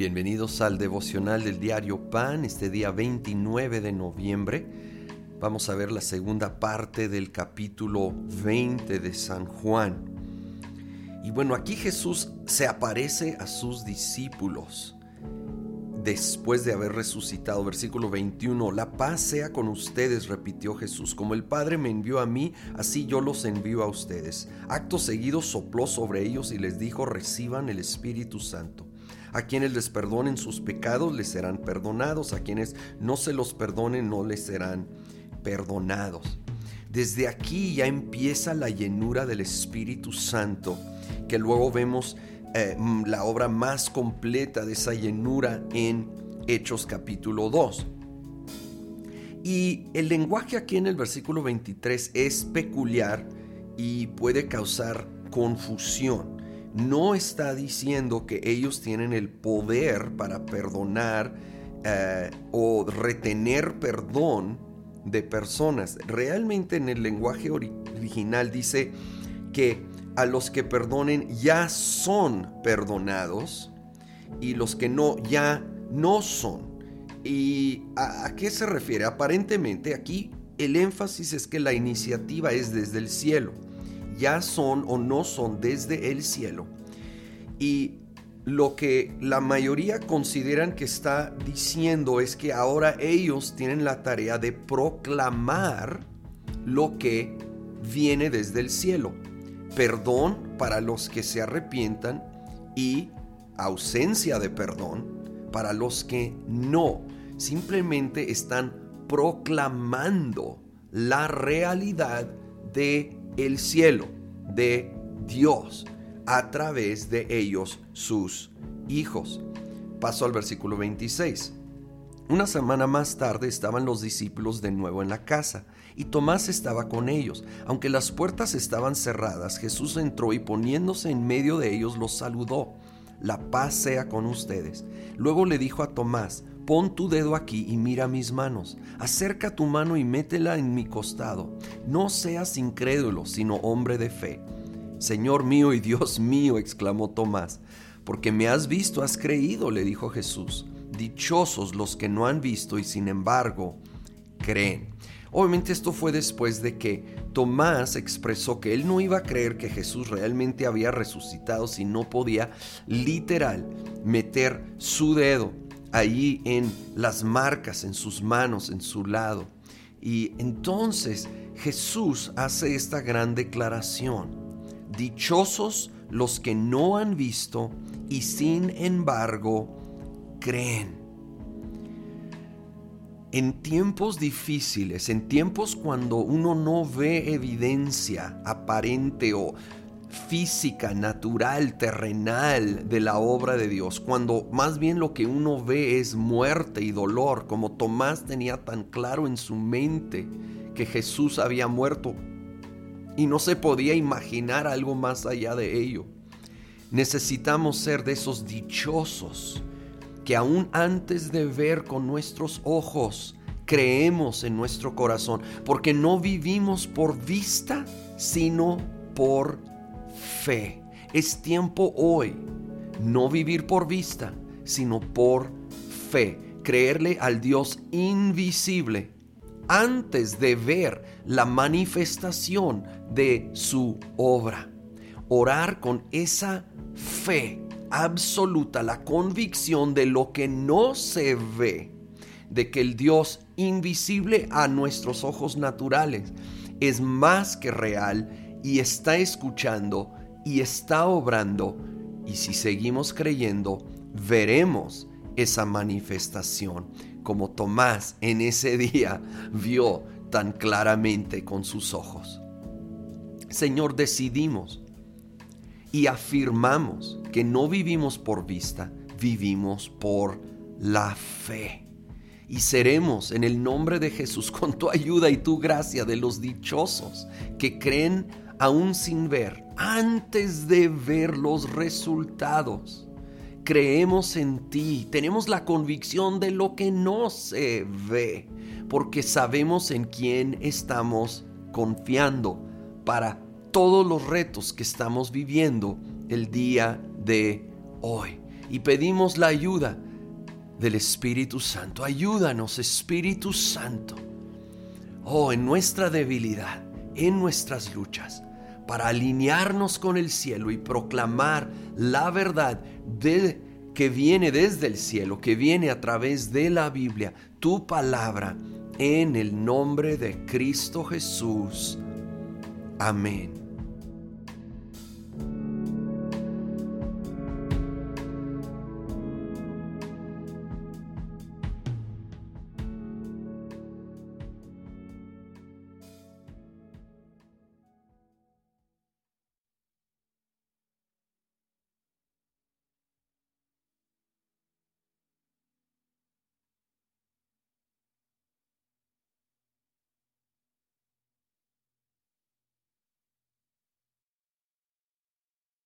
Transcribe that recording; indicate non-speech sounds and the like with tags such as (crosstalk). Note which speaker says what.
Speaker 1: Bienvenidos al devocional del diario Pan, este día 29 de noviembre. Vamos a ver la segunda parte del capítulo 20 de San Juan. Y bueno, aquí Jesús se aparece a sus discípulos después de haber resucitado. Versículo 21, la paz sea con ustedes, repitió Jesús. Como el Padre me envió a mí, así yo los envío a ustedes. Acto seguido sopló sobre ellos y les dijo, reciban el Espíritu Santo. A quienes les perdonen sus pecados les serán perdonados, a quienes no se los perdonen no les serán perdonados. Desde aquí ya empieza la llenura del Espíritu Santo, que luego vemos eh, la obra más completa de esa llenura en Hechos capítulo 2. Y el lenguaje aquí en el versículo 23 es peculiar y puede causar confusión no está diciendo que ellos tienen el poder para perdonar eh, o retener perdón de personas. Realmente en el lenguaje original dice que a los que perdonen ya son perdonados y los que no ya no son. ¿Y a qué se refiere? Aparentemente aquí el énfasis es que la iniciativa es desde el cielo ya son o no son desde el cielo. Y lo que la mayoría consideran que está diciendo es que ahora ellos tienen la tarea de proclamar lo que viene desde el cielo. Perdón para los que se arrepientan y ausencia de perdón para los que no. Simplemente están proclamando la realidad de el cielo de Dios a través de ellos sus hijos. Paso al versículo 26. Una semana más tarde estaban los discípulos de nuevo en la casa y Tomás estaba con ellos. Aunque las puertas estaban cerradas, Jesús entró y poniéndose en medio de ellos los saludó. La paz sea con ustedes. Luego le dijo a Tomás, Pon tu dedo aquí y mira mis manos. Acerca tu mano y métela en mi costado. No seas incrédulo, sino hombre de fe. Señor mío y Dios mío, exclamó Tomás. Porque me has visto, has creído, le dijo Jesús. Dichosos los que no han visto y sin embargo creen. Obviamente esto fue después de que Tomás expresó que él no iba a creer que Jesús realmente había resucitado si no podía literal meter su dedo allí en las marcas, en sus manos, en su lado. Y entonces Jesús hace esta gran declaración. Dichosos los que no han visto y sin embargo creen. En tiempos difíciles, en tiempos cuando uno no ve evidencia aparente o física, natural, terrenal de la obra de Dios, cuando más bien lo que uno ve es muerte y dolor, como Tomás tenía tan claro en su mente que Jesús había muerto y no se podía imaginar algo más allá de ello. Necesitamos ser de esos dichosos que aún antes de ver con nuestros ojos, creemos en nuestro corazón, porque no vivimos por vista, sino por fe. Es tiempo hoy no vivir por vista, sino por fe. Creerle al Dios invisible antes de ver la manifestación de su obra. Orar con esa fe absoluta, la convicción de lo que no se ve, de que el Dios invisible a nuestros ojos naturales es más que real y está escuchando y está obrando. Y si seguimos creyendo, veremos esa manifestación como Tomás en ese día (laughs) vio tan claramente con sus ojos. Señor, decidimos y afirmamos que no vivimos por vista, vivimos por la fe. Y seremos en el nombre de Jesús (laughs) con tu ayuda y tu gracia de los dichosos que creen aún sin ver, antes de ver los resultados. Creemos en ti, tenemos la convicción de lo que no se ve, porque sabemos en quién estamos confiando para todos los retos que estamos viviendo el día de hoy. y pedimos la ayuda del Espíritu Santo. Ayúdanos, Espíritu Santo. Oh, en nuestra debilidad, en nuestras luchas, para alinearnos con el cielo y proclamar la verdad de, que viene desde el cielo, que viene a través de la Biblia, tu palabra, en el nombre de Cristo Jesús. Amén.